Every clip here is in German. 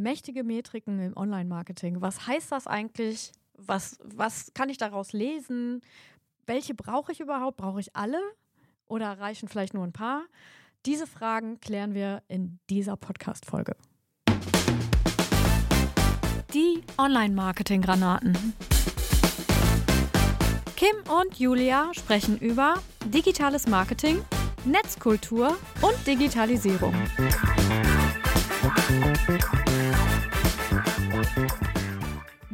Mächtige Metriken im Online-Marketing. Was heißt das eigentlich? Was, was kann ich daraus lesen? Welche brauche ich überhaupt? Brauche ich alle? Oder reichen vielleicht nur ein paar? Diese Fragen klären wir in dieser Podcast-Folge. Die Online-Marketing-Granaten. Kim und Julia sprechen über digitales Marketing, Netzkultur und Digitalisierung.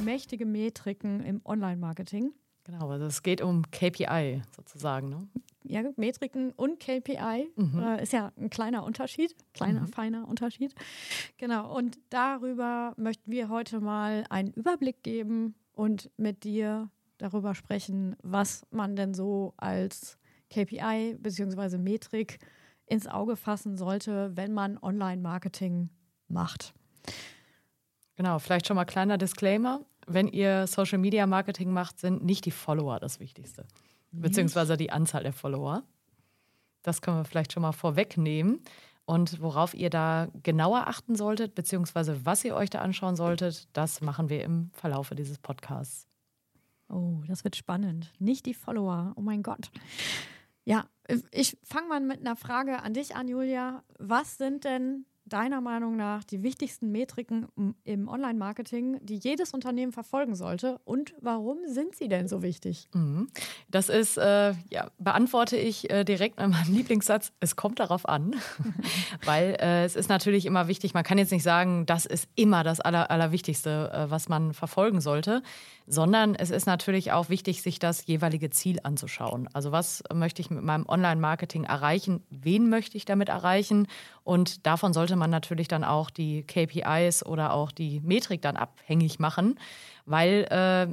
Mächtige Metriken im Online-Marketing. Genau, also es geht um KPI sozusagen. Ne? Ja, Metriken und KPI mhm. äh, ist ja ein kleiner Unterschied, kleiner, mhm. feiner Unterschied. Genau, und darüber möchten wir heute mal einen Überblick geben und mit dir darüber sprechen, was man denn so als KPI bzw. Metrik ins Auge fassen sollte, wenn man Online-Marketing macht. Genau, vielleicht schon mal kleiner Disclaimer. Wenn ihr Social Media Marketing macht, sind nicht die Follower das Wichtigste, nicht? beziehungsweise die Anzahl der Follower. Das können wir vielleicht schon mal vorwegnehmen. Und worauf ihr da genauer achten solltet, beziehungsweise was ihr euch da anschauen solltet, das machen wir im Verlaufe dieses Podcasts. Oh, das wird spannend. Nicht die Follower. Oh mein Gott. Ja, ich fange mal mit einer Frage an dich an, Julia. Was sind denn deiner Meinung nach die wichtigsten Metriken im Online-Marketing, die jedes Unternehmen verfolgen sollte? Und warum sind sie denn so wichtig? Mhm. Das ist, äh, ja, beantworte ich äh, direkt mit meinem Lieblingssatz, es kommt darauf an. Weil äh, es ist natürlich immer wichtig, man kann jetzt nicht sagen, das ist immer das Aller, Allerwichtigste, äh, was man verfolgen sollte, sondern es ist natürlich auch wichtig, sich das jeweilige Ziel anzuschauen. Also was möchte ich mit meinem Online-Marketing erreichen? Wen möchte ich damit erreichen? Und davon sollte man natürlich dann auch die KPIs oder auch die Metrik dann abhängig machen, weil äh,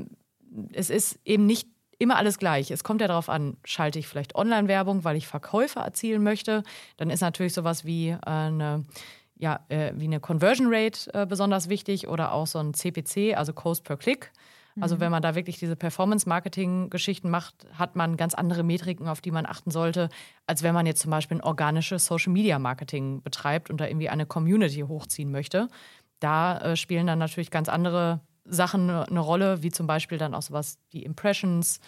es ist eben nicht immer alles gleich. Es kommt ja darauf an, schalte ich vielleicht Online-Werbung, weil ich Verkäufe erzielen möchte. Dann ist natürlich sowas wie äh, eine ja, äh, wie eine Conversion Rate äh, besonders wichtig oder auch so ein CPC, also Cost per Click. Also wenn mhm. man da wirklich diese Performance-Marketing-Geschichten macht, hat man ganz andere Metriken, auf die man achten sollte, als wenn man jetzt zum Beispiel ein organisches Social-Media-Marketing betreibt und da irgendwie eine Community hochziehen möchte. Da äh, spielen dann natürlich ganz andere Sachen eine Rolle, wie zum Beispiel dann auch sowas, die Impressions,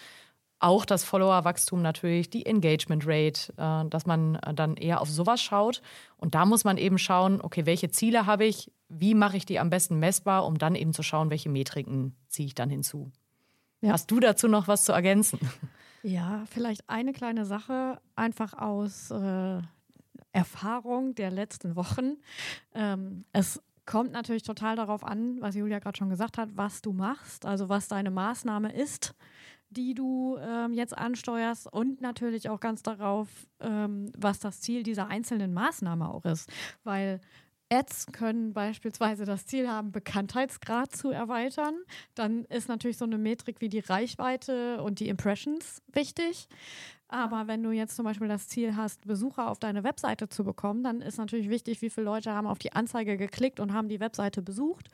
auch das Follower-Wachstum natürlich, die Engagement Rate, äh, dass man äh, dann eher auf sowas schaut. Und da muss man eben schauen, okay, welche Ziele habe ich, wie mache ich die am besten messbar, um dann eben zu schauen, welche Metriken ziehe ich dann hinzu. Ja. Hast du dazu noch was zu ergänzen? Ja, vielleicht eine kleine Sache, einfach aus äh, Erfahrung der letzten Wochen. Ähm, es kommt natürlich total darauf an, was Julia gerade schon gesagt hat, was du machst, also was deine Maßnahme ist die du ähm, jetzt ansteuerst und natürlich auch ganz darauf, ähm, was das Ziel dieser einzelnen Maßnahme auch ist. Weil Ads können beispielsweise das Ziel haben, Bekanntheitsgrad zu erweitern. Dann ist natürlich so eine Metrik wie die Reichweite und die Impressions wichtig. Aber wenn du jetzt zum Beispiel das Ziel hast, Besucher auf deine Webseite zu bekommen, dann ist natürlich wichtig, wie viele Leute haben auf die Anzeige geklickt und haben die Webseite besucht.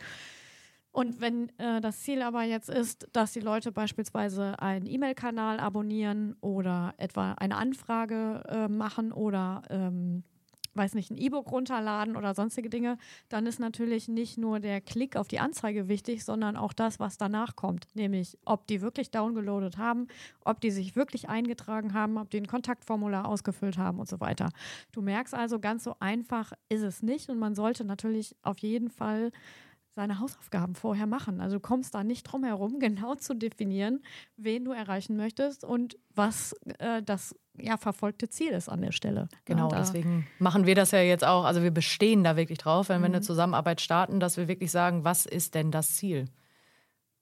Und wenn äh, das Ziel aber jetzt ist, dass die Leute beispielsweise einen E-Mail-Kanal abonnieren oder etwa eine Anfrage äh, machen oder ähm, weiß nicht, ein E-Book runterladen oder sonstige Dinge, dann ist natürlich nicht nur der Klick auf die Anzeige wichtig, sondern auch das, was danach kommt. Nämlich, ob die wirklich downgeloadet haben, ob die sich wirklich eingetragen haben, ob die ein Kontaktformular ausgefüllt haben und so weiter. Du merkst also, ganz so einfach ist es nicht und man sollte natürlich auf jeden Fall seine Hausaufgaben vorher machen. Also du kommst da nicht drum herum, genau zu definieren, wen du erreichen möchtest und was äh, das ja, verfolgte Ziel ist an der Stelle. Genau, und, deswegen machen wir das ja jetzt auch. Also wir bestehen da wirklich drauf, wenn mhm. wir eine mhm. Zusammenarbeit starten, dass wir wirklich sagen, was ist denn das Ziel?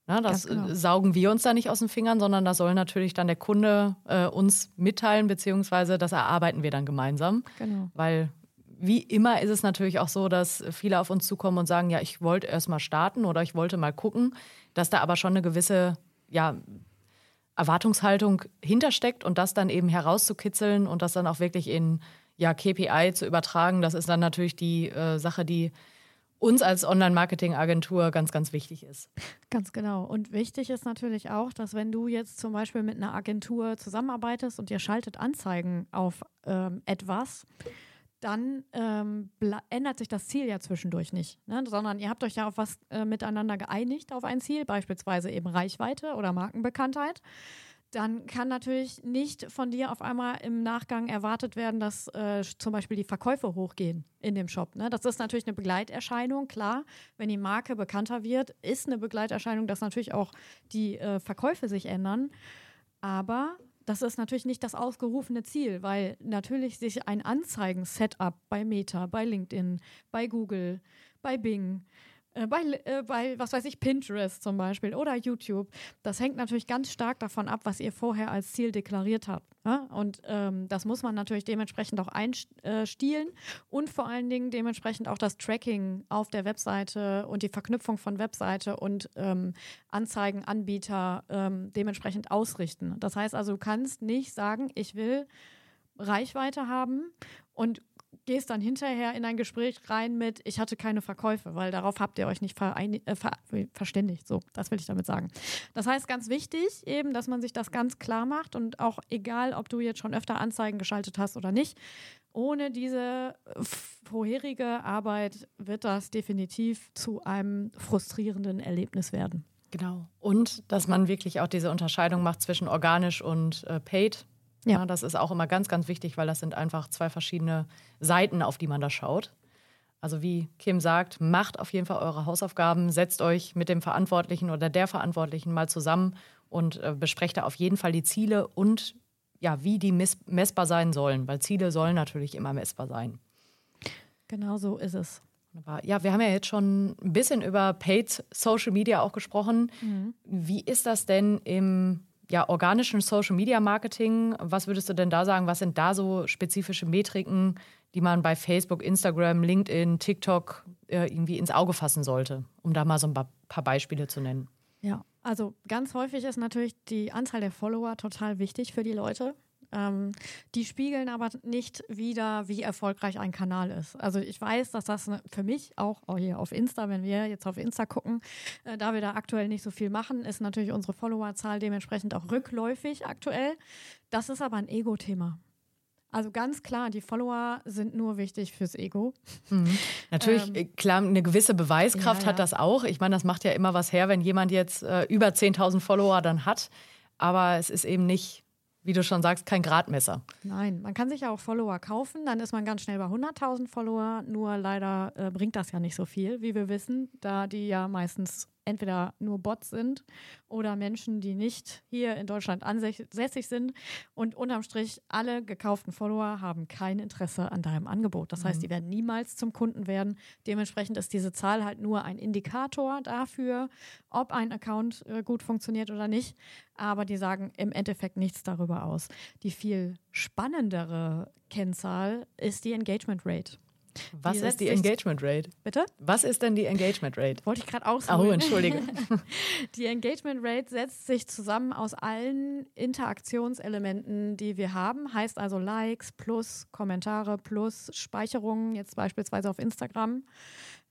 Na, das genau. saugen wir uns da nicht aus den Fingern, sondern das soll natürlich dann der Kunde äh, uns mitteilen, beziehungsweise das erarbeiten wir dann gemeinsam. Genau. Weil wie immer ist es natürlich auch so, dass viele auf uns zukommen und sagen, ja, ich wollte erst mal starten oder ich wollte mal gucken, dass da aber schon eine gewisse ja, Erwartungshaltung hintersteckt und das dann eben herauszukitzeln und das dann auch wirklich in ja, KPI zu übertragen, das ist dann natürlich die äh, Sache, die uns als Online-Marketing-Agentur ganz, ganz wichtig ist. Ganz genau. Und wichtig ist natürlich auch, dass wenn du jetzt zum Beispiel mit einer Agentur zusammenarbeitest und ihr schaltet Anzeigen auf ähm, etwas, dann ähm, ändert sich das Ziel ja zwischendurch nicht, ne? sondern ihr habt euch ja auf was äh, miteinander geeinigt, auf ein Ziel, beispielsweise eben Reichweite oder Markenbekanntheit. Dann kann natürlich nicht von dir auf einmal im Nachgang erwartet werden, dass äh, zum Beispiel die Verkäufe hochgehen in dem Shop. Ne? Das ist natürlich eine Begleiterscheinung, klar. Wenn die Marke bekannter wird, ist eine Begleiterscheinung, dass natürlich auch die äh, Verkäufe sich ändern. Aber das ist natürlich nicht das ausgerufene Ziel, weil natürlich sich ein Anzeigen-Setup bei Meta, bei LinkedIn, bei Google, bei Bing, bei, äh, bei, was weiß ich, Pinterest zum Beispiel oder YouTube. Das hängt natürlich ganz stark davon ab, was ihr vorher als Ziel deklariert habt. Ja? Und ähm, das muss man natürlich dementsprechend auch einstielen und vor allen Dingen dementsprechend auch das Tracking auf der Webseite und die Verknüpfung von Webseite und ähm, Anzeigenanbieter ähm, dementsprechend ausrichten. Das heißt also, du kannst nicht sagen, ich will Reichweite haben und gehst dann hinterher in ein Gespräch rein mit, ich hatte keine Verkäufe, weil darauf habt ihr euch nicht äh, ver verständigt. So, das will ich damit sagen. Das heißt, ganz wichtig eben, dass man sich das ganz klar macht und auch egal, ob du jetzt schon öfter Anzeigen geschaltet hast oder nicht, ohne diese äh, vorherige Arbeit wird das definitiv zu einem frustrierenden Erlebnis werden. Genau. Und dass man wirklich auch diese Unterscheidung macht zwischen organisch und äh, paid. Ja. ja. Das ist auch immer ganz, ganz wichtig, weil das sind einfach zwei verschiedene Seiten, auf die man da schaut. Also wie Kim sagt, macht auf jeden Fall eure Hausaufgaben, setzt euch mit dem Verantwortlichen oder der Verantwortlichen mal zusammen und äh, besprecht da auf jeden Fall die Ziele und ja, wie die messbar sein sollen, weil Ziele sollen natürlich immer messbar sein. Genau so ist es. Ja, wir haben ja jetzt schon ein bisschen über Paid Social Media auch gesprochen. Mhm. Wie ist das denn im ja, organischen Social Media Marketing. Was würdest du denn da sagen? Was sind da so spezifische Metriken, die man bei Facebook, Instagram, LinkedIn, TikTok äh, irgendwie ins Auge fassen sollte, um da mal so ein paar Beispiele zu nennen? Ja, also ganz häufig ist natürlich die Anzahl der Follower total wichtig für die Leute. Ähm, die spiegeln aber nicht wieder, wie erfolgreich ein Kanal ist. Also ich weiß, dass das ne, für mich auch, auch hier auf Insta, wenn wir jetzt auf Insta gucken, äh, da wir da aktuell nicht so viel machen, ist natürlich unsere Followerzahl dementsprechend auch rückläufig aktuell. Das ist aber ein Ego-Thema. Also ganz klar, die Follower sind nur wichtig fürs Ego. Mhm. Natürlich, ähm, äh, klar, eine gewisse Beweiskraft ja, ja. hat das auch. Ich meine, das macht ja immer was her, wenn jemand jetzt äh, über 10.000 Follower dann hat. Aber es ist eben nicht wie du schon sagst, kein Gradmesser. Nein, man kann sich ja auch Follower kaufen, dann ist man ganz schnell bei 100.000 Follower. Nur leider äh, bringt das ja nicht so viel, wie wir wissen, da die ja meistens entweder nur Bots sind oder Menschen, die nicht hier in Deutschland ansässig sind. Und unterm Strich, alle gekauften Follower haben kein Interesse an deinem Angebot. Das heißt, mhm. die werden niemals zum Kunden werden. Dementsprechend ist diese Zahl halt nur ein Indikator dafür, ob ein Account äh, gut funktioniert oder nicht. Aber die sagen im Endeffekt nichts darüber aus. Die viel spannendere Kennzahl ist die Engagement Rate. Was die ist die Engagement Rate? Bitte? Was ist denn die Engagement Rate? Wollte ich gerade auch sagen. Oh, entschuldige. die Engagement Rate setzt sich zusammen aus allen Interaktionselementen, die wir haben. Heißt also Likes plus Kommentare plus Speicherungen, jetzt beispielsweise auf Instagram,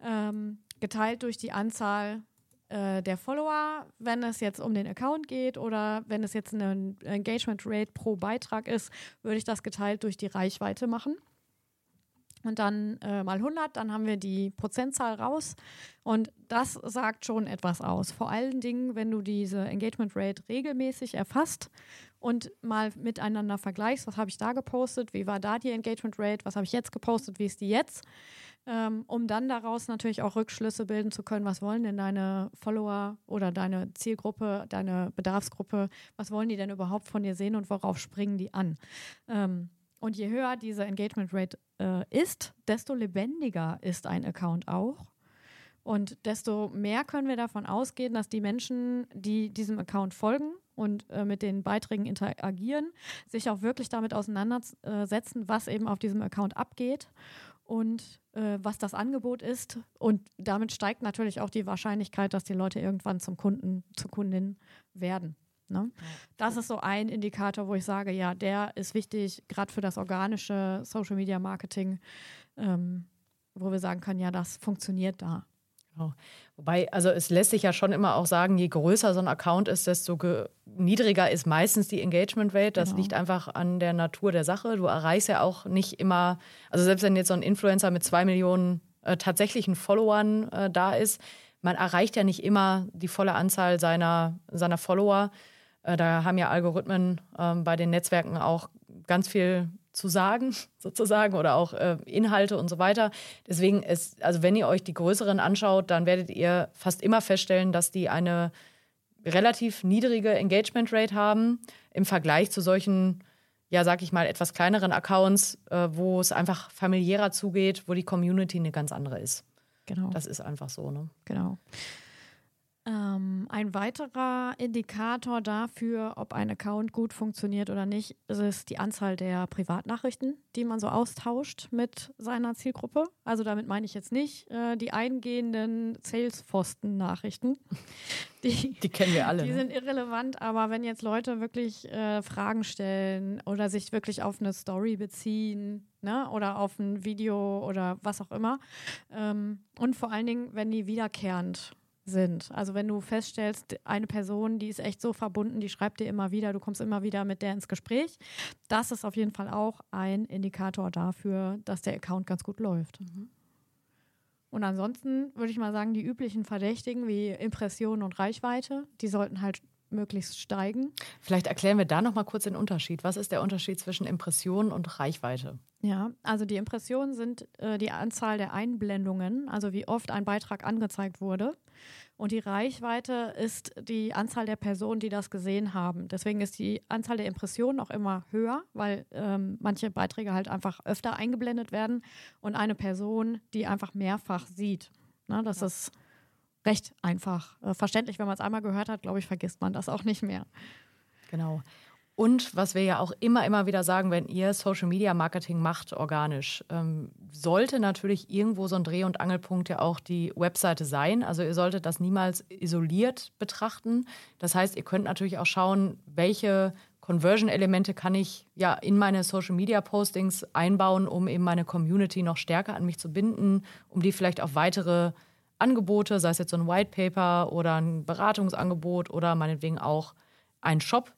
ähm, geteilt durch die Anzahl äh, der Follower, wenn es jetzt um den Account geht oder wenn es jetzt eine Engagement Rate pro Beitrag ist, würde ich das geteilt durch die Reichweite machen und dann äh, mal 100, dann haben wir die Prozentzahl raus. Und das sagt schon etwas aus. Vor allen Dingen, wenn du diese Engagement Rate regelmäßig erfasst und mal miteinander vergleichst, was habe ich da gepostet, wie war da die Engagement Rate, was habe ich jetzt gepostet, wie ist die jetzt, ähm, um dann daraus natürlich auch Rückschlüsse bilden zu können, was wollen denn deine Follower oder deine Zielgruppe, deine Bedarfsgruppe, was wollen die denn überhaupt von dir sehen und worauf springen die an. Ähm, und je höher diese Engagement Rate äh, ist, desto lebendiger ist ein Account auch. Und desto mehr können wir davon ausgehen, dass die Menschen, die diesem Account folgen und äh, mit den Beiträgen interagieren, sich auch wirklich damit auseinandersetzen, was eben auf diesem Account abgeht und äh, was das Angebot ist. Und damit steigt natürlich auch die Wahrscheinlichkeit, dass die Leute irgendwann zum Kunden, zur Kundin werden. Ne? Das ist so ein Indikator, wo ich sage, ja, der ist wichtig, gerade für das organische Social Media Marketing, ähm, wo wir sagen können, ja, das funktioniert da. Genau. Wobei, also es lässt sich ja schon immer auch sagen, je größer so ein Account ist, desto niedriger ist meistens die Engagement Rate. Das genau. liegt einfach an der Natur der Sache. Du erreichst ja auch nicht immer, also selbst wenn jetzt so ein Influencer mit zwei Millionen äh, tatsächlichen Followern äh, da ist, man erreicht ja nicht immer die volle Anzahl seiner, seiner Follower. Äh, da haben ja Algorithmen ähm, bei den Netzwerken auch ganz viel zu sagen, sozusagen, oder auch äh, Inhalte und so weiter. Deswegen ist, also wenn ihr euch die größeren anschaut, dann werdet ihr fast immer feststellen, dass die eine relativ niedrige Engagement Rate haben im Vergleich zu solchen, ja, sag ich mal, etwas kleineren Accounts, äh, wo es einfach familiärer zugeht, wo die Community eine ganz andere ist. Genau. Das ist einfach so, ne? Genau. Ähm, ein weiterer Indikator dafür, ob ein Account gut funktioniert oder nicht, ist die Anzahl der Privatnachrichten, die man so austauscht mit seiner Zielgruppe. Also damit meine ich jetzt nicht äh, die eingehenden Salesforsten-Nachrichten. Die, die, kennen wir alle. Die ne? sind irrelevant, aber wenn jetzt Leute wirklich äh, Fragen stellen oder sich wirklich auf eine Story beziehen ne, oder auf ein Video oder was auch immer ähm, und vor allen Dingen, wenn die wiederkehrend sind. Also wenn du feststellst, eine Person, die ist echt so verbunden, die schreibt dir immer wieder, du kommst immer wieder mit der ins Gespräch, das ist auf jeden Fall auch ein Indikator dafür, dass der Account ganz gut läuft. Mhm. Und ansonsten würde ich mal sagen, die üblichen Verdächtigen wie Impressionen und Reichweite, die sollten halt möglichst steigen. Vielleicht erklären wir da noch mal kurz den Unterschied. Was ist der Unterschied zwischen Impressionen und Reichweite? Ja, also die Impressionen sind äh, die Anzahl der Einblendungen, also wie oft ein Beitrag angezeigt wurde. Und die Reichweite ist die Anzahl der Personen, die das gesehen haben. Deswegen ist die Anzahl der Impressionen auch immer höher, weil ähm, manche Beiträge halt einfach öfter eingeblendet werden und eine Person, die einfach mehrfach sieht. Ne, das ja. ist recht einfach äh, verständlich. Wenn man es einmal gehört hat, glaube ich, vergisst man das auch nicht mehr. Genau. Und was wir ja auch immer, immer wieder sagen, wenn ihr Social Media Marketing macht, organisch, ähm, sollte natürlich irgendwo so ein Dreh- und Angelpunkt ja auch die Webseite sein. Also ihr solltet das niemals isoliert betrachten. Das heißt, ihr könnt natürlich auch schauen, welche Conversion-Elemente kann ich ja in meine Social Media Postings einbauen, um eben meine Community noch stärker an mich zu binden, um die vielleicht auf weitere Angebote, sei es jetzt so ein White Paper oder ein Beratungsangebot oder meinetwegen auch ein Shop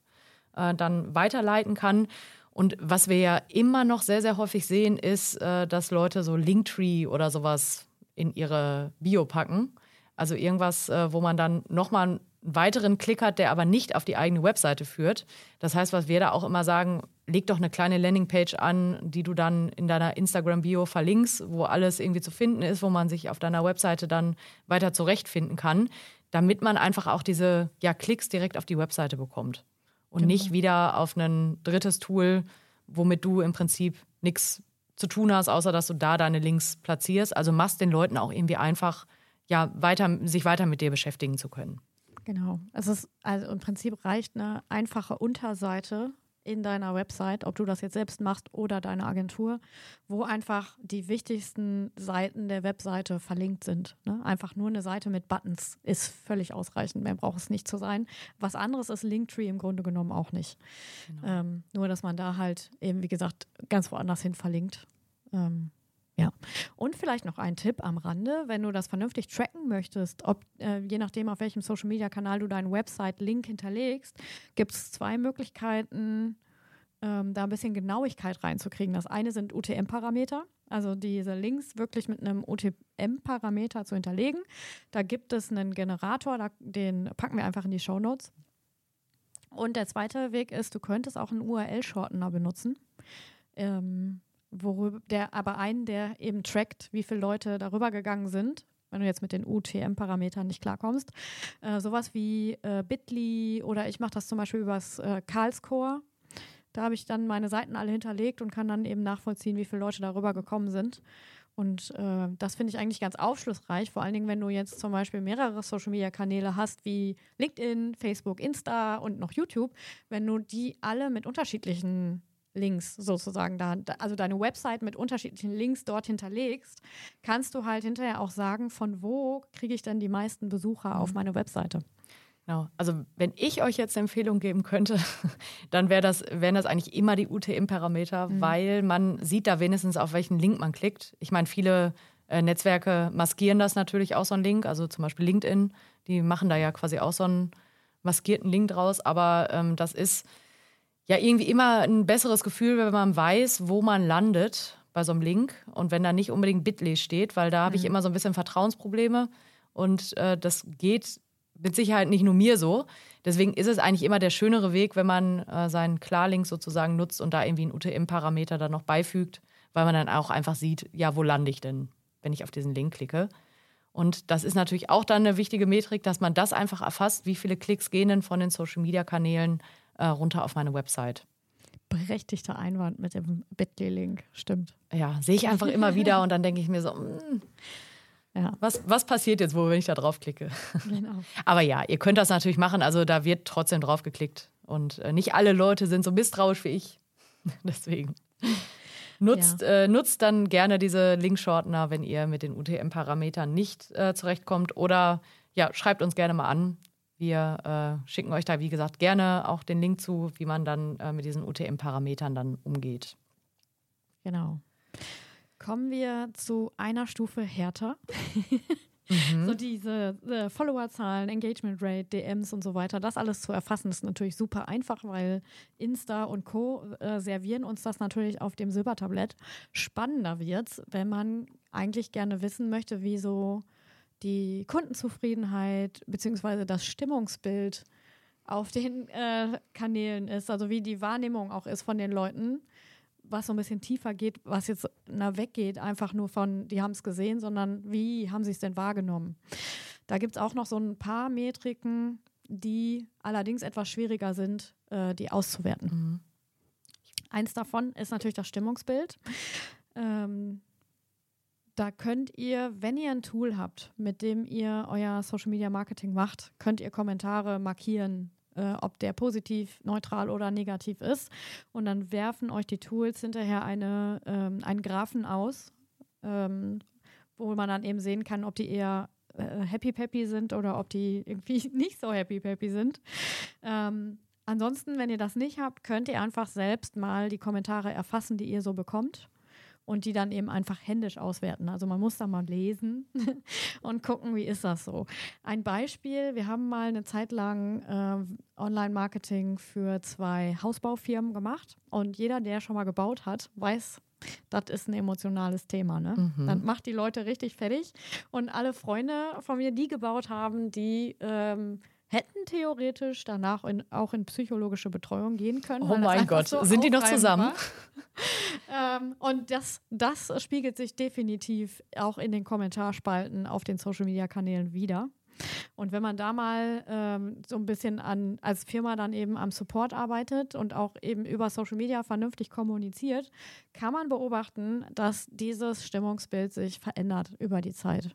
äh, dann weiterleiten kann. Und was wir ja immer noch sehr, sehr häufig sehen, ist, äh, dass Leute so Linktree oder sowas in ihre Bio packen. Also irgendwas, äh, wo man dann nochmal einen weiteren Klick hat, der aber nicht auf die eigene Webseite führt. Das heißt, was wir da auch immer sagen, leg doch eine kleine Landingpage an, die du dann in deiner Instagram-Bio verlinkst, wo alles irgendwie zu finden ist, wo man sich auf deiner Webseite dann weiter zurechtfinden kann, damit man einfach auch diese ja, Klicks direkt auf die Webseite bekommt und genau. nicht wieder auf ein drittes Tool, womit du im Prinzip nichts zu tun hast, außer dass du da deine Links platzierst. Also machst den Leuten auch irgendwie einfach, ja, weiter, sich weiter mit dir beschäftigen zu können. Genau. Es ist, also im Prinzip reicht eine einfache Unterseite in deiner Website, ob du das jetzt selbst machst oder deine Agentur, wo einfach die wichtigsten Seiten der Webseite verlinkt sind. Ne? Einfach nur eine Seite mit Buttons ist völlig ausreichend. Mehr braucht es nicht zu sein. Was anderes ist Linktree im Grunde genommen auch nicht. Genau. Ähm, nur, dass man da halt eben, wie gesagt, ganz woanders hin verlinkt. Ähm, ja. Und vielleicht noch ein Tipp am Rande, wenn du das vernünftig tracken möchtest, ob äh, je nachdem, auf welchem Social Media Kanal du deinen Website-Link hinterlegst, gibt es zwei Möglichkeiten, ähm, da ein bisschen Genauigkeit reinzukriegen. Das eine sind UTM-Parameter, also diese Links wirklich mit einem UTM-Parameter zu hinterlegen. Da gibt es einen Generator, da, den packen wir einfach in die Show Notes. Und der zweite Weg ist, du könntest auch einen URL-Shortener benutzen. Ähm, worüber der aber einen, der eben trackt, wie viele Leute darüber gegangen sind, wenn du jetzt mit den UTM-Parametern nicht klarkommst. Äh, sowas wie äh, Bitly oder ich mache das zum Beispiel übers äh, Karlscore. Da habe ich dann meine Seiten alle hinterlegt und kann dann eben nachvollziehen, wie viele Leute darüber gekommen sind. Und äh, das finde ich eigentlich ganz aufschlussreich, vor allen Dingen, wenn du jetzt zum Beispiel mehrere Social-Media-Kanäle hast, wie LinkedIn, Facebook, Insta und noch YouTube, wenn du die alle mit unterschiedlichen Links sozusagen da, also deine Website mit unterschiedlichen Links dort hinterlegst, kannst du halt hinterher auch sagen, von wo kriege ich denn die meisten Besucher auf mhm. meine Webseite. Genau. Also wenn ich euch jetzt eine Empfehlung geben könnte, dann wär das, wären das eigentlich immer die UTM-Parameter, mhm. weil man sieht da wenigstens, auf welchen Link man klickt. Ich meine, viele Äh, Netzwerke maskieren das natürlich auch so einen Link, also zum Beispiel LinkedIn, die machen da ja quasi auch so einen maskierten Link draus, aber ähm, das ist ja irgendwie immer ein besseres Gefühl, wenn man weiß, wo man landet bei so einem Link und wenn da nicht unbedingt Bitly steht, weil da habe ich mhm. immer so ein bisschen Vertrauensprobleme und äh, das geht mit Sicherheit nicht nur mir so. Deswegen ist es eigentlich immer der schönere Weg, wenn man äh, seinen Klarlink sozusagen nutzt und da irgendwie einen UTM-Parameter dann noch beifügt, weil man dann auch einfach sieht, ja, wo lande ich denn? wenn ich auf diesen Link klicke. Und das ist natürlich auch dann eine wichtige Metrik, dass man das einfach erfasst, wie viele Klicks gehen denn von den Social-Media-Kanälen äh, runter auf meine Website. Berechtigter Einwand mit dem Bitly-Link, stimmt. Ja, sehe ich einfach immer wieder und dann denke ich mir so, mh, hm, ja. was, was passiert jetzt, wo wenn ich da draufklicke? Genau. Aber ja, ihr könnt das natürlich machen, also da wird trotzdem drauf geklickt. Und äh, nicht alle Leute sind so misstrauisch wie ich. Deswegen. Nutzt, ja. äh, nutzt dann gerne diese Linkshortener, wenn ihr mit den UTM-Parametern nicht äh, zurechtkommt. Oder ja, schreibt uns gerne mal an. Wir äh, schicken euch da, wie gesagt, gerne auch den Link zu, wie man dann äh, mit diesen UTM-Parametern dann umgeht. Genau. Kommen wir zu einer Stufe härter. Mhm. So diese äh, Followerzahlen, Engagement Rate, DMs und so weiter, das alles zu erfassen, ist natürlich super einfach, weil Insta und Co. Äh, servieren uns das natürlich auf dem Silbertablett. Spannender wird es, wenn man eigentlich gerne wissen möchte, wie so die Kundenzufriedenheit bzw. das Stimmungsbild auf den äh, Kanälen ist, also wie die Wahrnehmung auch ist von den Leuten was so ein bisschen tiefer geht, was jetzt na, weggeht, einfach nur von, die haben es gesehen, sondern wie haben sie es denn wahrgenommen. Da gibt es auch noch so ein paar Metriken, die allerdings etwas schwieriger sind, äh, die auszuwerten. Mhm. Eins davon ist natürlich das Stimmungsbild. Ähm, da könnt ihr, wenn ihr ein Tool habt, mit dem ihr euer Social Media Marketing macht, könnt ihr Kommentare markieren, äh, ob der positiv, neutral oder negativ ist. Und dann werfen euch die Tools hinterher eine, ähm, einen Graphen aus, ähm, wo man dann eben sehen kann, ob die eher äh, happy peppy sind oder ob die irgendwie nicht so happy peppy sind. Ähm, ansonsten, wenn ihr das nicht habt, könnt ihr einfach selbst mal die Kommentare erfassen, die ihr so bekommt und die dann eben einfach händisch auswerten. Also man muss da mal lesen und gucken, wie ist das so. Ein Beispiel, wir haben mal eine Zeit lang äh, Online-Marketing für zwei Hausbaufirmen gemacht und jeder, der schon mal gebaut hat, weiß, das ist ein emotionales Thema. Ne? Mhm. Dann macht die Leute richtig fertig. Und alle Freunde von mir, die gebaut haben, die ähm, hätten theoretisch danach in, auch in psychologische Betreuung gehen können. Oh mein Gott, so sind die noch zusammen? ähm, und das, das spiegelt sich definitiv auch in den Kommentarspalten auf den Social-Media-Kanälen wieder. Und wenn man da mal ähm, so ein bisschen an, als Firma dann eben am Support arbeitet und auch eben über Social Media vernünftig kommuniziert, kann man beobachten, dass dieses Stimmungsbild sich verändert über die Zeit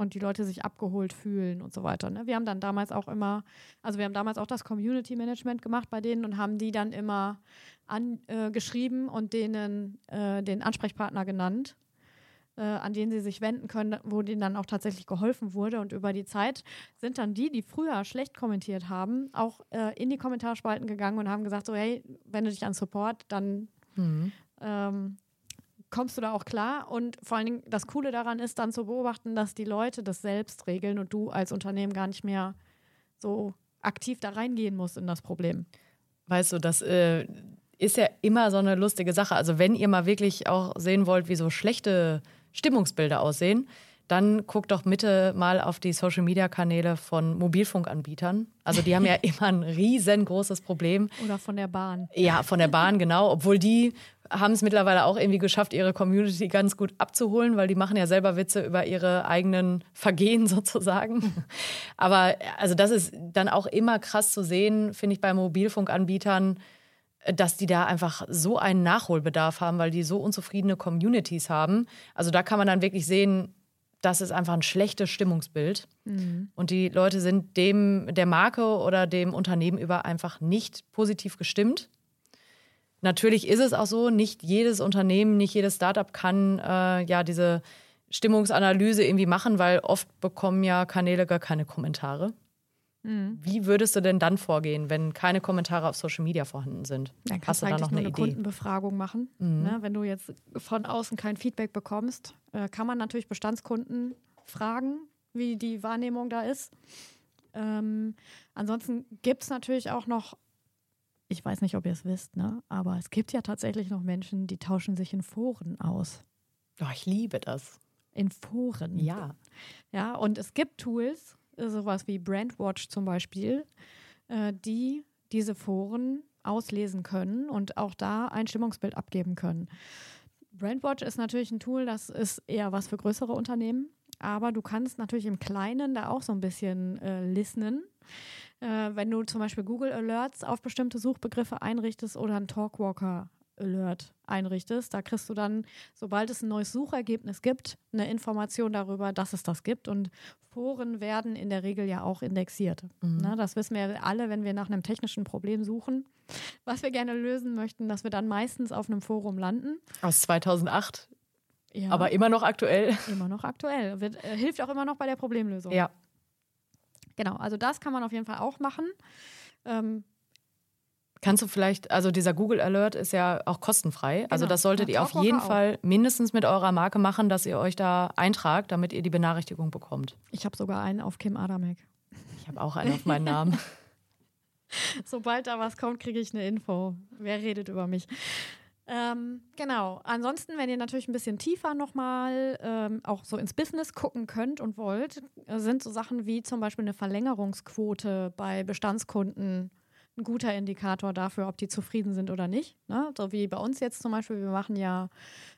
und die Leute sich abgeholt fühlen und so weiter. Ne? Wir haben dann damals auch immer, also wir haben damals auch das Community Management gemacht bei denen und haben die dann immer angeschrieben äh, und denen äh, den Ansprechpartner genannt, äh, an den sie sich wenden können, wo denen dann auch tatsächlich geholfen wurde. Und über die Zeit sind dann die, die früher schlecht kommentiert haben, auch äh, in die Kommentarspalten gegangen und haben gesagt, so hey, wende dich an Support, dann mhm. ähm, kommst du da auch klar. Und vor allen Dingen, das Coole daran ist dann zu beobachten, dass die Leute das selbst regeln und du als Unternehmen gar nicht mehr so aktiv da reingehen musst in das Problem. Weißt du, das äh, ist ja immer so eine lustige Sache. Also wenn ihr mal wirklich auch sehen wollt, wie so schlechte Stimmungsbilder aussehen, dann guckt doch bitte mal auf die Social-Media-Kanäle von Mobilfunkanbietern. Also die haben ja immer ein riesengroßes Problem. Oder von der Bahn. Ja, von der Bahn, genau. Obwohl die haben es mittlerweile auch irgendwie geschafft, ihre Community ganz gut abzuholen, weil die machen ja selber Witze über ihre eigenen Vergehen sozusagen. Aber also das ist dann auch immer krass zu sehen, finde ich, bei Mobilfunkanbietern, dass die da einfach so einen Nachholbedarf haben, weil die so unzufriedene Communities haben. Also da kann man dann wirklich sehen, das ist einfach ein schlechtes Stimmungsbild. Mhm. Und die Leute sind dem, der Marke oder dem Unternehmen über einfach nicht positiv gestimmt. Natürlich ist es auch so, nicht jedes Unternehmen, nicht jedes Startup kann äh, ja diese Stimmungsanalyse irgendwie machen, weil oft bekommen ja Kanäle gar keine Kommentare. Mhm. Wie würdest du denn dann vorgehen, wenn keine Kommentare auf Social Media vorhanden sind? Dann kannst Hast du da noch eine, eine Idee? Kundenbefragung machen. Mhm. Ne? Wenn du jetzt von außen kein Feedback bekommst, äh, kann man natürlich Bestandskunden fragen, wie die Wahrnehmung da ist. Ähm, ansonsten gibt es natürlich auch noch, ich weiß nicht, ob ihr es wisst, ne? aber es gibt ja tatsächlich noch Menschen, die tauschen sich in Foren aus. Oh, ich liebe das. In Foren. Ja. Ja, und es gibt Tools, sowas wie Brandwatch zum Beispiel, äh, die diese Foren auslesen können und auch da ein Stimmungsbild abgeben können. Brandwatch ist natürlich ein Tool, das ist eher was für größere Unternehmen, aber du kannst natürlich im Kleinen da auch so ein bisschen äh, listenen. Äh, wenn du zum Beispiel Google Alerts auf bestimmte Suchbegriffe einrichtest oder einen Talkwalker Alert einrichtest. Da kriegst du dann, sobald es ein neues Suchergebnis gibt, eine Information darüber, dass es das gibt. Und Foren werden in der Regel ja auch indexiert. Mhm. Na, das wissen wir alle, wenn wir nach einem technischen Problem suchen, was wir gerne lösen möchten, dass wir dann meistens auf einem Forum landen. Aus 2008. Ja. Aber immer noch aktuell. Immer noch aktuell. Wird, äh, hilft auch immer noch bei der Problemlösung. Ja. Genau, also das kann man auf jeden Fall auch machen. Ähm, Kannst du vielleicht, also dieser Google Alert ist ja auch kostenfrei. Also genau. Also das solltet ihr auf jeden Fall mindestens mit eurer Marke machen, dass ihr euch da eintragt, damit ihr die Benachrichtigung bekommt. Ich habe sogar einen auf Kim Adamek. Ich habe auch einen auf meinen Namen. Sobald da was kommt, kriege ich eine Info. Wer redet über mich? Ähm, genau. Ansonsten, wenn ihr natürlich ein bisschen tiefer nochmal ähm, auch so ins Business gucken könnt und wollt, sind so Sachen wie zum Beispiel eine Verlängerungsquote bei Bestandskunden ein guter Indikator dafür, ob die zufrieden sind oder nicht. Ne? So wie bei uns jetzt zum Beispiel, wir machen ja,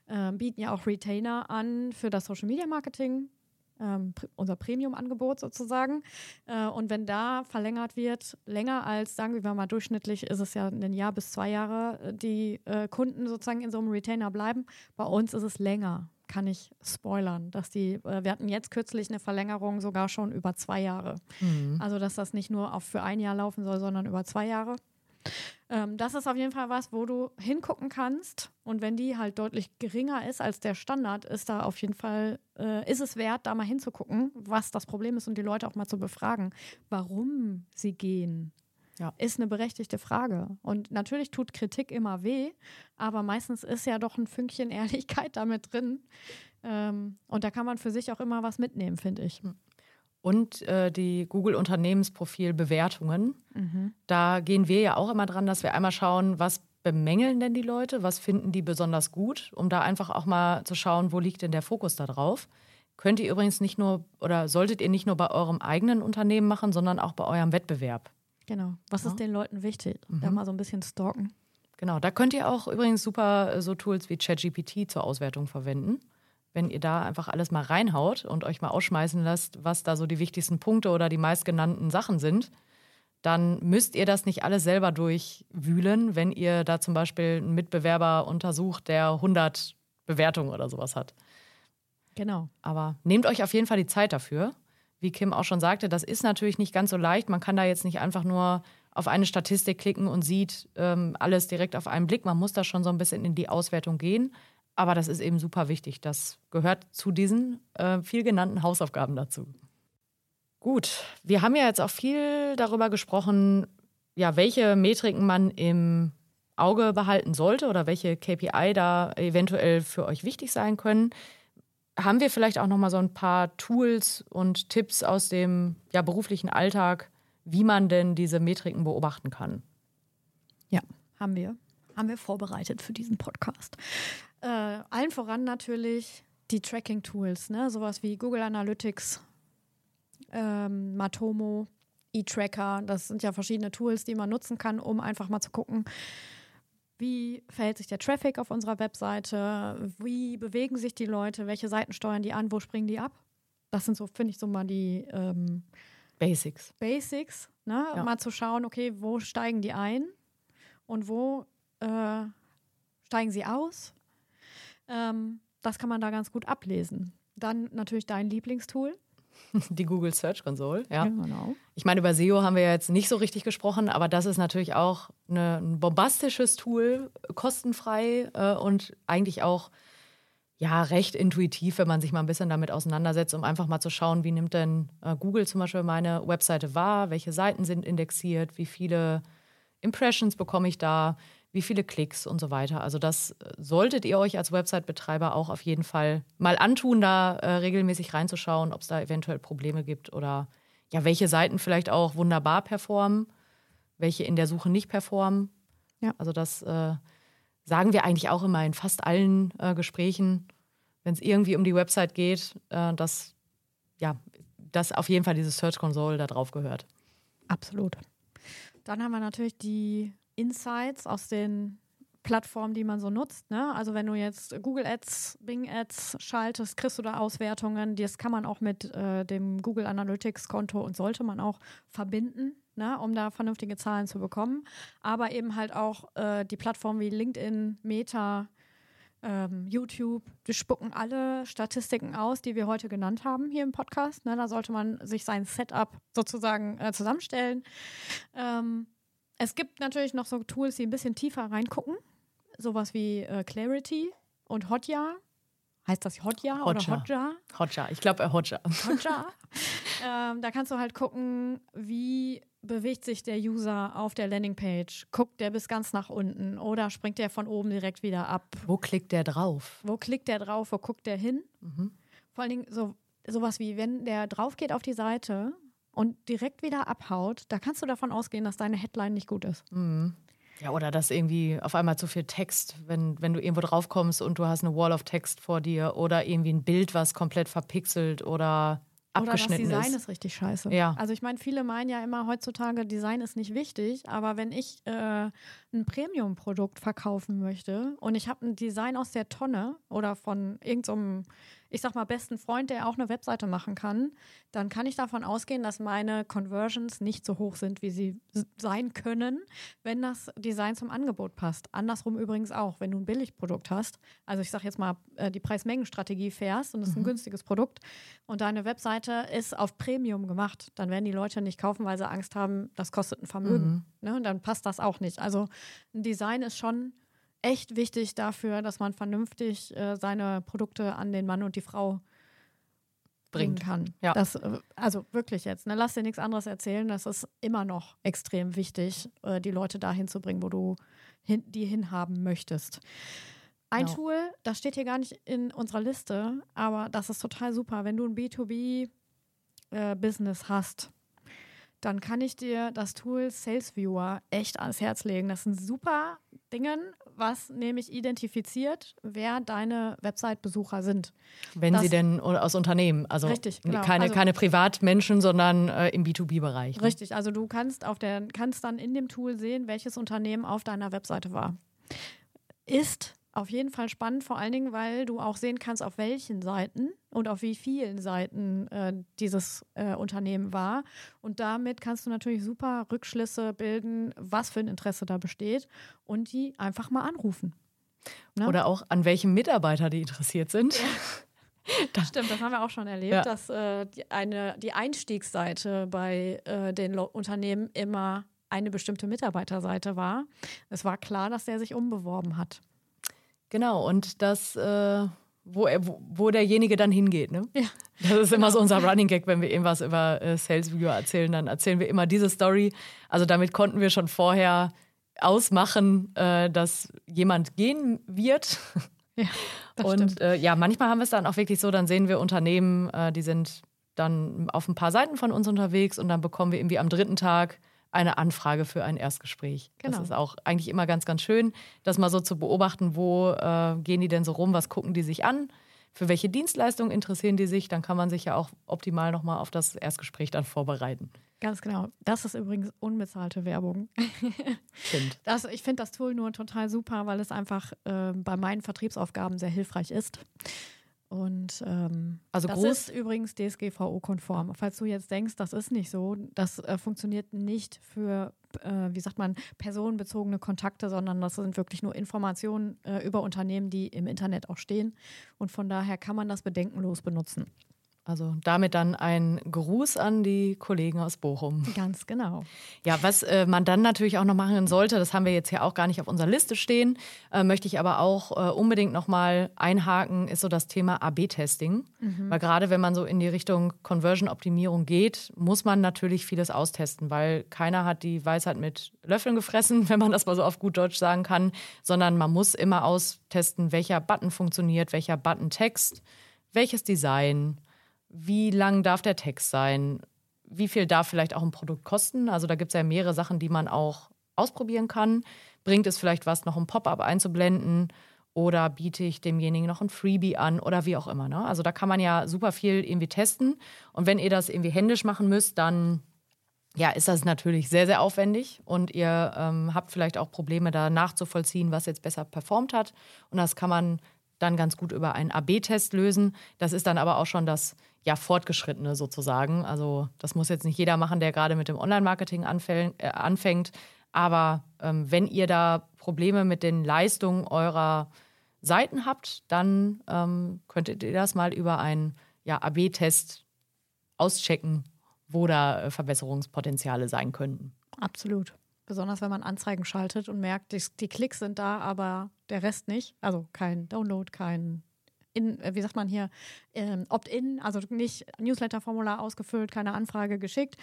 äh, bieten ja auch Retainer an für das Social Media Marketing. Ähm, unser Premium-Angebot sozusagen. Äh, und wenn da verlängert wird, länger als, sagen wir mal, durchschnittlich ist es ja ein Jahr bis zwei Jahre, äh, die äh, Kunden sozusagen in so einem Retainer bleiben. Bei uns ist es länger kann ich spoilern, dass die, äh, wir hatten jetzt kürzlich eine Verlängerung sogar schon über zwei Jahre. Mhm. Also, dass das nicht nur auf für ein Jahr laufen soll, sondern über zwei Jahre. Ähm, das ist auf jeden Fall was, wo du hingucken kannst. Und wenn die halt deutlich geringer ist als der Standard, ist da auf jeden Fall, äh, ist es wert, da mal hinzugucken, was das Problem ist und die Leute auch mal zu befragen, warum sie gehen. Ja. Ist eine berechtigte Frage. Und natürlich tut Kritik immer weh, aber meistens ist ja doch ein Fünkchen Ehrlichkeit damit drin. Ähm, und da kann man für sich auch immer was mitnehmen, finde ich. Hm. Und äh, die Google-Unternehmensprofil-Bewertungen. Mhm. Da gehen wir ja auch immer dran, dass wir einmal schauen, was bemängeln denn die Leute, was finden die besonders gut, um da einfach auch mal zu schauen, wo liegt denn der Fokus da drauf. Könnt ihr übrigens nicht nur oder solltet ihr nicht nur bei eurem eigenen Unternehmen machen, sondern auch bei eurem Wettbewerb. Genau. Was ja. ist den Leuten wichtig? Mhm. Da mal so ein bisschen stalken. Genau, da könnt ihr auch übrigens super äh, so Tools wie ChatGPT zur Auswertung verwenden. Wenn ihr da einfach alles mal reinhaut und euch mal ausschmeißen lasst, was da so die wichtigsten Punkte oder die meistgenannten Sachen sind, dann müsst ihr das nicht alles selber durchwühlen, wenn ihr da zum Beispiel einen Mitbewerber untersucht, der 100 Bewertungen oder sowas hat. Genau. Aber nehmt euch auf jeden Fall die Zeit dafür wie Kim auch schon sagte, das ist natürlich nicht ganz so leicht. Man kann da jetzt nicht einfach nur auf eine Statistik klicken und sieht ähm, alles direkt auf einen Blick. Man muss da schon so ein bisschen in die Auswertung gehen. Aber das ist eben super wichtig. Das gehört zu diesen äh, viel genannten Hausaufgaben dazu. Gut, wir haben ja jetzt auch viel darüber gesprochen, ja, welche Metriken man im Auge behalten sollte oder welche KPI da eventuell für euch wichtig sein können haben wir vielleicht auch noch mal so ein paar Tools und Tipps aus dem ja, beruflichen Alltag, wie man denn diese Metriken beobachten kann? Ja, haben wir. Haben wir vorbereitet für diesen Podcast. Äh, allen voran natürlich die Tracking-Tools, ne? sowas wie Google Analytics, ähm, Matomo, E-Tracker. Das sind ja verschiedene Tools, die man nutzen kann, um einfach mal zu gucken, wie verhält sich der Traffic auf unserer Webseite? Wie bewegen sich die Leute? Welche Seiten steuern die an? Wo springen die ab? Das sind so, finde ich, so mal die ähm, Basics. Basics, ne? Ja. Mal zu schauen, okay, wo steigen die ein und wo äh, steigen sie aus? Ähm, das kann man da ganz gut ablesen. Dann natürlich dein Lieblingstool. Die Google Search Console, ja. Genau. Ich meine, über SEO haben wir jetzt nicht so richtig gesprochen, aber das ist natürlich auch eine, ein bombastisches Tool, kostenfrei äh, und eigentlich auch ja recht intuitiv, wenn man sich mal ein bisschen damit auseinandersetzt, um einfach mal zu schauen, wie nimmt denn äh, Google zum Beispiel meine Webseite wahr, welche Seiten sind indexiert, wie viele Impressions bekomme ich da, wie viele Klicks und so weiter. Also das äh, solltet ihr euch als Website-Betreiber auch auf jeden Fall mal antun, da äh, regelmäßig reinzuschauen, ob es da eventuell Probleme gibt oder ja, welche Seiten vielleicht auch wunderbar performen, welche in der Suche nicht performen. Ja. Also das äh, sagen wir eigentlich auch immer in fast allen äh, Gesprächen, wenn es irgendwie um die Website geht, äh, dass ja, dass auf jeden Fall dieses Search Console da drauf gehört. Absolut. Dann haben wir natürlich die Insights aus den Plattformen, die man so nutzt. Ne? Also wenn du jetzt Google Ads, Bing Ads schaltest, kriegst du da Auswertungen. Das kann man auch mit äh, dem Google Analytics Konto und sollte man auch verbinden, ne? um da vernünftige Zahlen zu bekommen. Aber eben halt auch äh, die Plattformen wie LinkedIn, Meta, ähm, YouTube, die spucken alle Statistiken aus, die wir heute genannt haben hier im Podcast. Ne? Da sollte man sich sein Setup sozusagen äh, zusammenstellen. Ähm, es gibt natürlich noch so Tools, die ein bisschen tiefer reingucken. Sowas wie äh, Clarity und Hotjar. Heißt das Hotjar oder Hotjar? Hotjar, ich glaube äh, Hotjar. Hotjar. ähm, da kannst du halt gucken, wie bewegt sich der User auf der Landingpage. Guckt der bis ganz nach unten oder springt der von oben direkt wieder ab? Wo klickt der drauf? Wo klickt der drauf? Wo guckt der hin? Mhm. Vor allen Dingen so, sowas wie, wenn der drauf geht auf die Seite und direkt wieder abhaut, da kannst du davon ausgehen, dass deine Headline nicht gut ist. Mhm. Ja, oder dass irgendwie auf einmal zu viel Text, wenn, wenn du irgendwo drauf kommst und du hast eine Wall of Text vor dir oder irgendwie ein Bild, was komplett verpixelt oder abgeschnitten Oder das Design ist. ist richtig scheiße. Ja. Also ich meine, viele meinen ja immer heutzutage, Design ist nicht wichtig, aber wenn ich äh, ein Premium-Produkt verkaufen möchte und ich habe ein Design aus der Tonne oder von irgendeinem so ich sag mal, besten Freund, der auch eine Webseite machen kann, dann kann ich davon ausgehen, dass meine Conversions nicht so hoch sind, wie sie sein können, wenn das Design zum Angebot passt. Andersrum übrigens auch, wenn du ein Billigprodukt hast. Also ich sag jetzt mal, äh, die Preis-Mengen-Strategie fährst und es ist ein mhm. günstiges Produkt und deine Webseite ist auf Premium gemacht, dann werden die Leute nicht kaufen, weil sie Angst haben, das kostet ein Vermögen. Mhm. Ne? Und dann passt das auch nicht. Also Design ist schon echt wichtig dafür, dass man vernünftig äh, seine Produkte an den Mann und die Frau bringen kann. Ja. Das, äh, also wirklich jetzt, ne? lass dir nichts anderes erzählen. Das ist immer noch extrem wichtig, äh, die Leute dahin zu bringen, wo du hin, die hinhaben möchtest. Ein genau. Tool, das steht hier gar nicht in unserer Liste, aber das ist total super. Wenn du ein B2B-Business äh, hast, dann kann ich dir das Tool Sales Viewer echt ans Herz legen. Das ein super Ding, was nämlich identifiziert, wer deine Website-Besucher sind. Wenn das, sie denn aus Unternehmen, also richtig, genau. keine, also, keine Privatmenschen, sondern äh, im B2B-Bereich. Ne? Richtig, also du kannst auf der, kannst dann in dem Tool sehen, welches Unternehmen auf deiner Webseite war. Ist auf jeden Fall spannend, vor allen Dingen, weil du auch sehen kannst, auf welchen Seiten und auf wie vielen Seiten äh, dieses äh, Unternehmen war. Und damit kannst du natürlich super Rückschlüsse bilden, was für ein Interesse da besteht und die einfach mal anrufen. Ne? Oder auch an welchem Mitarbeiter die interessiert sind. Ja. Das Stimmt, das haben wir auch schon erlebt, ja. dass äh, die, eine, die Einstiegsseite bei äh, den Lo Unternehmen immer eine bestimmte Mitarbeiterseite war. Es war klar, dass der sich umbeworben hat. Genau, und das, äh, wo, er, wo, wo, derjenige dann hingeht. Ne? Ja. Das ist genau. immer so unser Running Gag, wenn wir irgendwas über äh, Sales Viewer erzählen, dann erzählen wir immer diese Story. Also damit konnten wir schon vorher ausmachen, äh, dass jemand gehen wird. Ja, und äh, ja, manchmal haben wir es dann auch wirklich so, dann sehen wir Unternehmen, äh, die sind dann auf ein paar Seiten von uns unterwegs und dann bekommen wir irgendwie am dritten Tag eine Anfrage für ein Erstgespräch. Genau. Das ist auch eigentlich immer ganz, ganz schön, das mal so zu beobachten, wo äh, gehen die denn so rum, was gucken die sich an, für welche Dienstleistungen interessieren die sich, dann kann man sich ja auch optimal nochmal auf das Erstgespräch dann vorbereiten. Ganz genau. Das ist übrigens unbezahlte Werbung. Stimmt. Das, ich finde das Tool nur total super, weil es einfach äh, bei meinen Vertriebsaufgaben sehr hilfreich ist. Und ähm, also das groß ist übrigens DSGVO-konform. Falls du jetzt denkst, das ist nicht so, das äh, funktioniert nicht für, äh, wie sagt man, personenbezogene Kontakte, sondern das sind wirklich nur Informationen äh, über Unternehmen, die im Internet auch stehen. Und von daher kann man das bedenkenlos benutzen. Also damit dann ein Gruß an die Kollegen aus Bochum. Ganz genau. Ja, was äh, man dann natürlich auch noch machen sollte, das haben wir jetzt hier auch gar nicht auf unserer Liste stehen, äh, möchte ich aber auch äh, unbedingt nochmal einhaken, ist so das Thema AB-Testing. Mhm. Weil gerade wenn man so in die Richtung Conversion-Optimierung geht, muss man natürlich vieles austesten, weil keiner hat die Weisheit mit Löffeln gefressen, wenn man das mal so auf gut Deutsch sagen kann, sondern man muss immer austesten, welcher Button funktioniert, welcher Button-Text, welches Design wie lang darf der Text sein? Wie viel darf vielleicht auch ein Produkt kosten? Also da gibt es ja mehrere Sachen, die man auch ausprobieren kann. Bringt es vielleicht was, noch ein Pop-up einzublenden? Oder biete ich demjenigen noch ein Freebie an oder wie auch immer. Ne? Also da kann man ja super viel irgendwie testen. Und wenn ihr das irgendwie händisch machen müsst, dann ja, ist das natürlich sehr, sehr aufwendig und ihr ähm, habt vielleicht auch Probleme da nachzuvollziehen, was jetzt besser performt hat. Und das kann man dann ganz gut über einen AB-Test lösen. Das ist dann aber auch schon das ja, Fortgeschrittene sozusagen. Also das muss jetzt nicht jeder machen, der gerade mit dem Online-Marketing äh, anfängt. Aber ähm, wenn ihr da Probleme mit den Leistungen eurer Seiten habt, dann ähm, könntet ihr das mal über einen ja, AB-Test auschecken, wo da äh, Verbesserungspotenziale sein könnten. Absolut. Besonders wenn man Anzeigen schaltet und merkt, die, die Klicks sind da, aber der Rest nicht. Also kein Download, kein in, äh, wie sagt man hier, ähm, Opt-in, also nicht Newsletter-Formular ausgefüllt, keine Anfrage geschickt,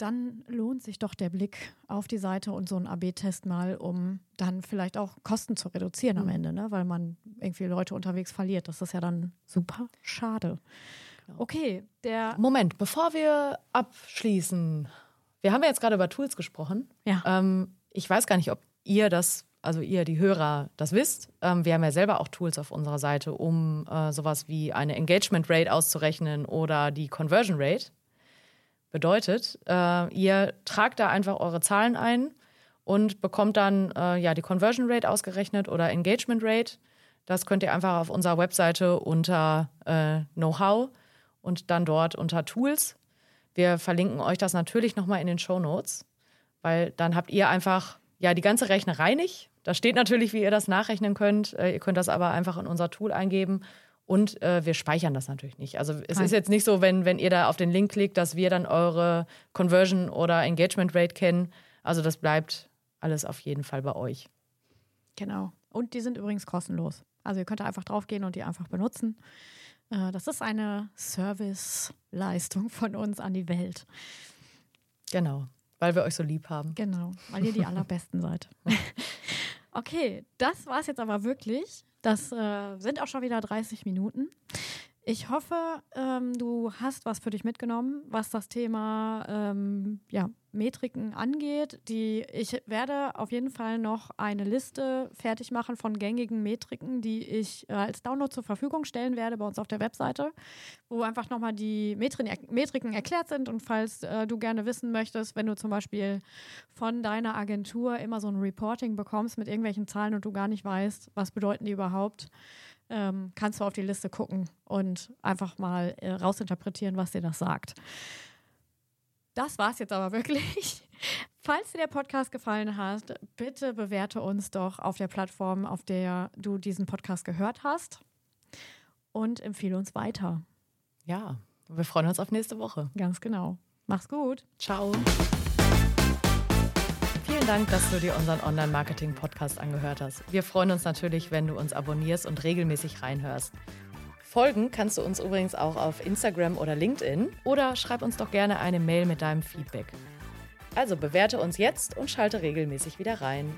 dann lohnt sich doch der Blick auf die Seite und so ein AB-Test mal, um dann vielleicht auch Kosten zu reduzieren mhm. am Ende, ne? weil man irgendwie Leute unterwegs verliert. Das ist ja dann super schade. Genau. Okay, der. Moment, bevor wir abschließen, wir haben ja jetzt gerade über Tools gesprochen. Ja. Ähm, ich weiß gar nicht, ob ihr das also ihr, die Hörer, das wisst. Ähm, wir haben ja selber auch Tools auf unserer Seite, um äh, sowas wie eine Engagement Rate auszurechnen oder die Conversion Rate. Bedeutet, äh, ihr tragt da einfach eure Zahlen ein und bekommt dann äh, ja die Conversion Rate ausgerechnet oder Engagement Rate. Das könnt ihr einfach auf unserer Webseite unter äh, Know-how und dann dort unter Tools. Wir verlinken euch das natürlich nochmal in den Show Notes, weil dann habt ihr einfach ja die ganze Rechnerei nicht da steht natürlich, wie ihr das nachrechnen könnt. Äh, ihr könnt das aber einfach in unser Tool eingeben und äh, wir speichern das natürlich nicht. Also es Nein. ist jetzt nicht so, wenn, wenn ihr da auf den Link klickt, dass wir dann eure Conversion oder Engagement Rate kennen. Also das bleibt alles auf jeden Fall bei euch. Genau. Und die sind übrigens kostenlos. Also ihr könnt da einfach draufgehen und die einfach benutzen. Äh, das ist eine Serviceleistung von uns an die Welt. Genau, weil wir euch so lieb haben. Genau, weil ihr die allerbesten seid. Okay, das war es jetzt aber wirklich. Das äh, sind auch schon wieder 30 Minuten. Ich hoffe, ähm, du hast was für dich mitgenommen, was das Thema ähm, ja, Metriken angeht. Die, ich werde auf jeden Fall noch eine Liste fertig machen von gängigen Metriken, die ich äh, als Download zur Verfügung stellen werde bei uns auf der Webseite, wo einfach nochmal die Metri Metriken erklärt sind. Und falls äh, du gerne wissen möchtest, wenn du zum Beispiel von deiner Agentur immer so ein Reporting bekommst mit irgendwelchen Zahlen und du gar nicht weißt, was bedeuten die überhaupt, ähm, kannst du auf die Liste gucken und einfach mal äh, rausinterpretieren, was dir das sagt. Das war es jetzt aber wirklich. Falls dir der Podcast gefallen hat, bitte bewerte uns doch auf der Plattform, auf der du diesen Podcast gehört hast und empfehle uns weiter. Ja, wir freuen uns auf nächste Woche. Ganz genau. Mach's gut. Ciao. Vielen Dank, dass du dir unseren Online-Marketing-Podcast angehört hast. Wir freuen uns natürlich, wenn du uns abonnierst und regelmäßig reinhörst. Folgen kannst du uns übrigens auch auf Instagram oder LinkedIn oder schreib uns doch gerne eine Mail mit deinem Feedback. Also bewerte uns jetzt und schalte regelmäßig wieder rein.